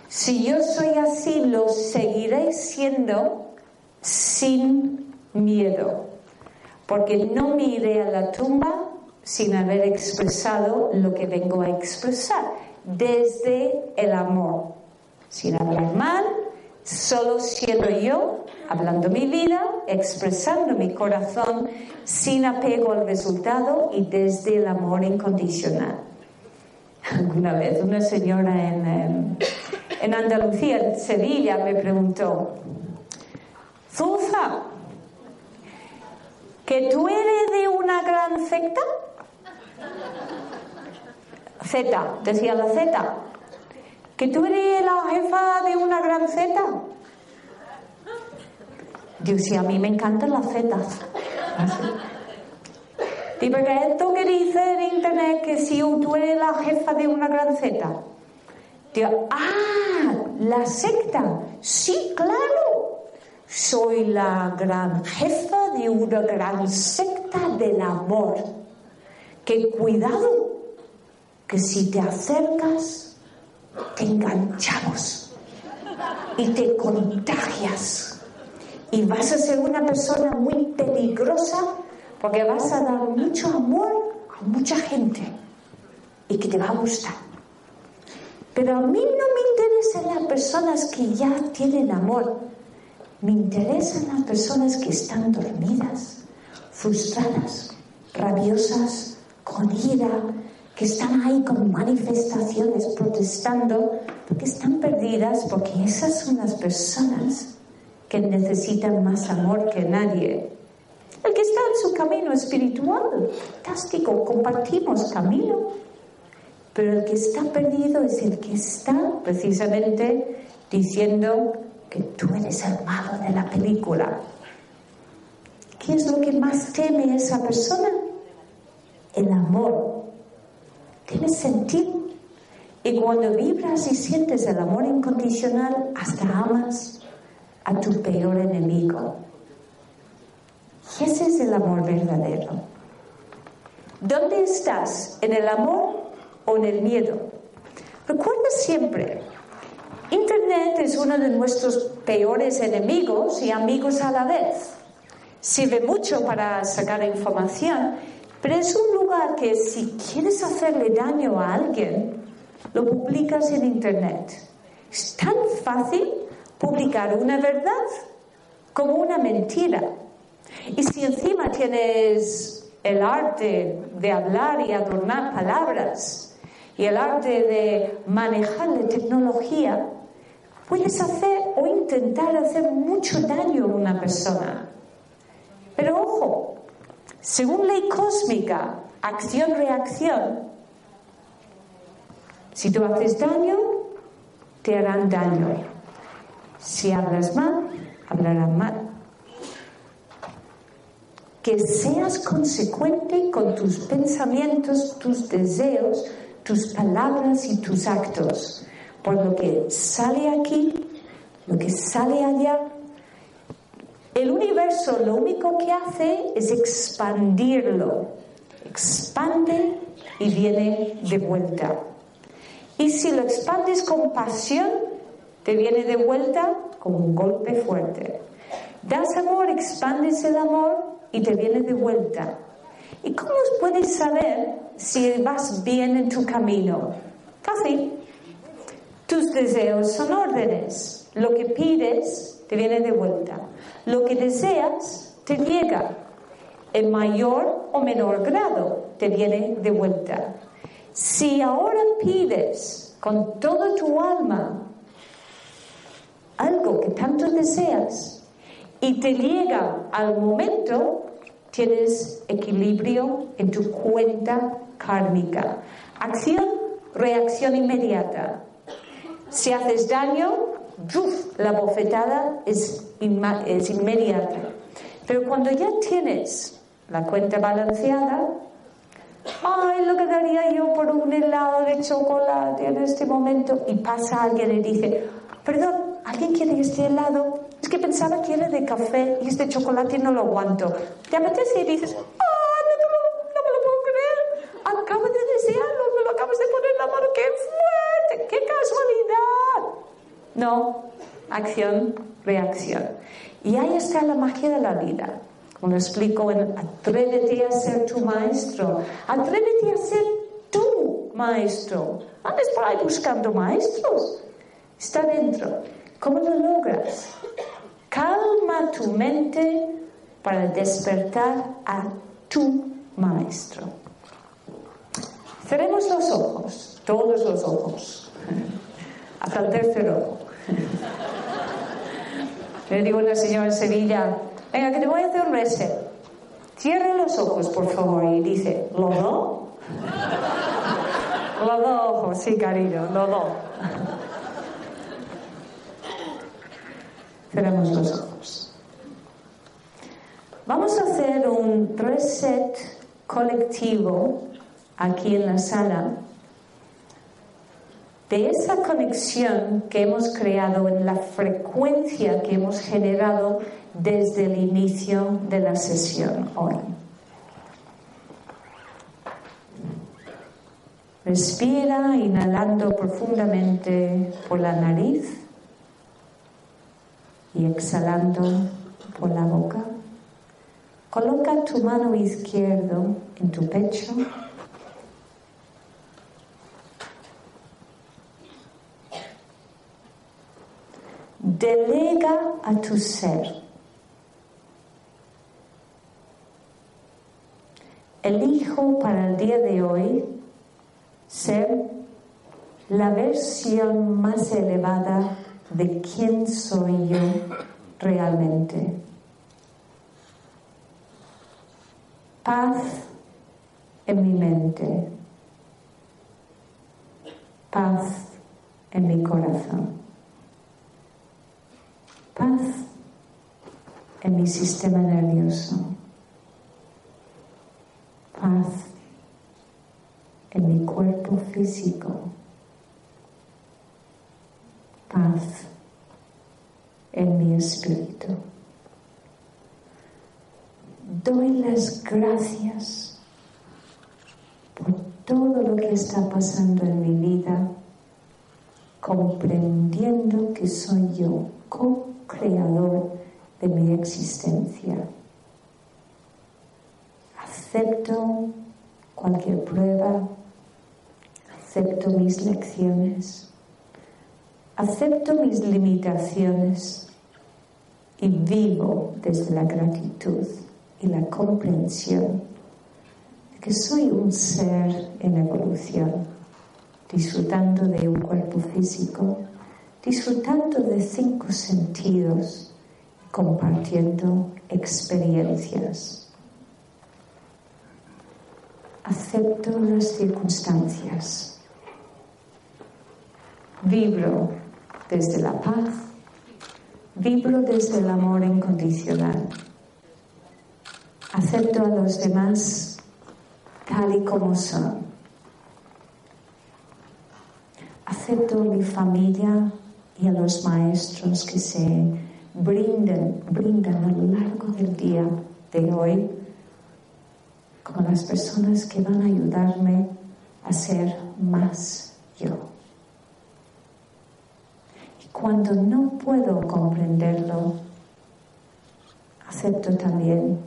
Si yo soy así, lo seguiré siendo sin miedo. Porque no me iré a la tumba sin haber expresado lo que vengo a expresar, desde el amor, sin hablar mal, solo siendo yo hablando mi vida, expresando mi corazón sin apego al resultado y desde el amor incondicional. Una vez una señora en, em, en Andalucía, en Sevilla, me preguntó, Zuza, ¿que tú eres de una gran secta? Z, decía la Z. ¿Que tú eres la jefa de una gran Z? Digo, sí, a mí me encantan las zetas. ¿Y porque esto que dice en internet que si tú eres la jefa de una gran zeta. Digo, ah, la secta. Sí, claro. Soy la gran jefa de una gran secta del amor. Que cuidado, que si te acercas, te enganchamos y te contagias y vas a ser una persona muy peligrosa porque vas a dar mucho amor a mucha gente y que te va a gustar. Pero a mí no me interesan las personas que ya tienen amor, me interesan las personas que están dormidas, frustradas, rabiosas, con ira, que están ahí con manifestaciones protestando, porque están perdidas, porque esas son las personas que necesitan más amor que nadie. El que está en su camino espiritual, fantástico, compartimos camino. Pero el que está perdido es el que está precisamente diciendo que tú eres el malo de la película. ¿Qué es lo que más teme esa persona? El amor. Tienes sentir. Y cuando vibras y sientes el amor incondicional, hasta amas a tu peor enemigo. Y ese es el amor verdadero. ¿Dónde estás? ¿En el amor o en el miedo? Recuerda siempre, Internet es uno de nuestros peores enemigos y amigos a la vez. Sirve mucho para sacar información, pero es un lugar que si quieres hacerle daño a alguien, lo publicas en Internet. Es tan fácil publicar una verdad como una mentira. Y si encima tienes el arte de hablar y adornar palabras y el arte de manejar la tecnología, puedes hacer o intentar hacer mucho daño a una persona. Pero ojo, según ley cósmica, acción-reacción, si tú haces daño, te harán daño. Si hablas mal, hablarán mal. Que seas consecuente con tus pensamientos, tus deseos, tus palabras y tus actos. Por lo que sale aquí, lo que sale allá, el universo lo único que hace es expandirlo. Expande y viene de vuelta. Y si lo expandes con pasión, te viene de vuelta con un golpe fuerte. Das amor, expandes el amor y te viene de vuelta. ¿Y cómo puedes saber si vas bien en tu camino? Fácil. Tus deseos son órdenes. Lo que pides te viene de vuelta. Lo que deseas te llega. En mayor o menor grado te viene de vuelta. Si ahora pides con toda tu alma algo que tanto deseas y te llega al momento, tienes equilibrio en tu cuenta kármica. Acción, reacción inmediata. Si haces daño, la bofetada es, es inmediata. Pero cuando ya tienes la cuenta balanceada, ay, lo que daría yo por un helado de chocolate en este momento. Y pasa alguien y dice, perdón, ¿alguien quiere este helado? Es que pensaba que era de café y este chocolate no lo aguanto. ¿Te apetece? Y dices, ¡ah, no, no, me lo puedo creer! Acabo de desearlo, me lo acabas de poner en la mano, ¡qué fuerte! ¡Qué casualidad! No, acción, reacción. Y ahí está la magia de la vida. Como explico en Atrévete a ser tu maestro. Atrévete a ser tu maestro. Andes por ahí buscando maestros. Está dentro. ¿Cómo lo logras? Calma tu mente para despertar a tu maestro. Cerremos los ojos, todos los ojos, hasta el tercer ojo. Le digo a la señora en Sevilla, venga, que te voy a hacer un reset. Cierre los ojos, por favor. Y dice, ¿lo do? Los dos ojos, sí, cariño, los dos. Cerramos los ojos. Vamos a hacer un reset colectivo aquí en la sala de esa conexión que hemos creado en la frecuencia que hemos generado desde el inicio de la sesión hoy. Respira inhalando profundamente por la nariz y exhalando por la boca. Coloca tu mano izquierda en tu pecho Delega a tu ser. Elijo para el día de hoy ser la versión más elevada de quién soy yo realmente. Paz en mi mente. Paz en mi corazón. Paz en mi sistema nervioso. Paz en mi cuerpo físico. Paz en mi espíritu. Doy las gracias por todo lo que está pasando en mi vida, comprendiendo que soy yo co-creador de mi existencia. Acepto cualquier prueba, acepto mis lecciones, acepto mis limitaciones y vivo desde la gratitud y la comprensión de que soy un ser en evolución, disfrutando de un cuerpo físico, disfrutando de cinco sentidos, compartiendo experiencias. Acepto las circunstancias. Vibro desde la paz. Vibro desde el amor incondicional. Acepto a los demás tal y como son. Acepto mi familia y a los maestros que se brindan, brindan a lo largo del día de hoy como las personas que van a ayudarme a ser más yo. Y cuando no puedo comprenderlo, acepto también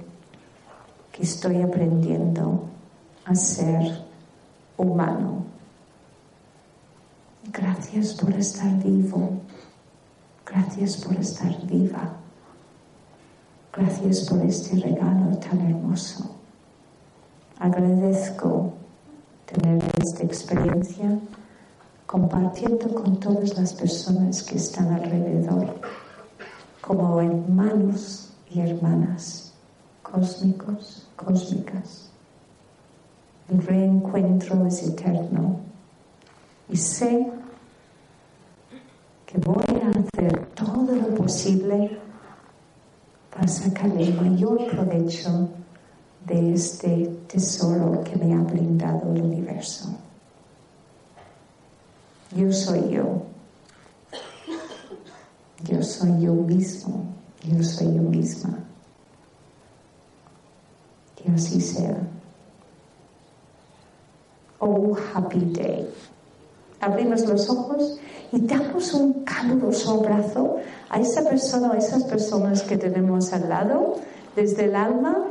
que estoy aprendiendo a ser humano. Gracias por estar vivo. Gracias por estar viva. Gracias por este regalo tan hermoso. Agradezco tener esta experiencia compartiendo con todas las personas que están alrededor como hermanos y hermanas cósmicos, cósmicas. El reencuentro es eterno y sé que voy a hacer todo lo posible para sacar el mayor provecho de este tesoro que me ha brindado el universo. Yo soy yo. Yo soy yo mismo. Yo soy yo misma. Que así sea. Oh, happy day. Abrimos los ojos y damos un caluroso abrazo a esa persona o a esas personas que tenemos al lado, desde el alma,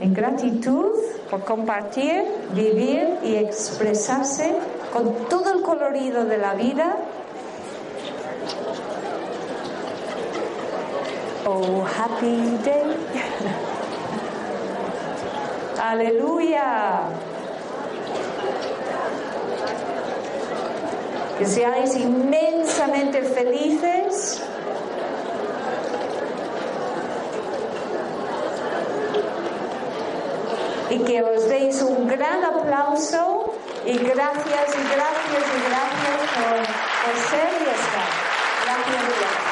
en gratitud por compartir, vivir y expresarse con todo el colorido de la vida. Oh, happy day. Aleluya. que seáis inmensamente felices. Y que os deis un gran aplauso y gracias y gracias y gracias por, por ser y estar. gracias. gracias.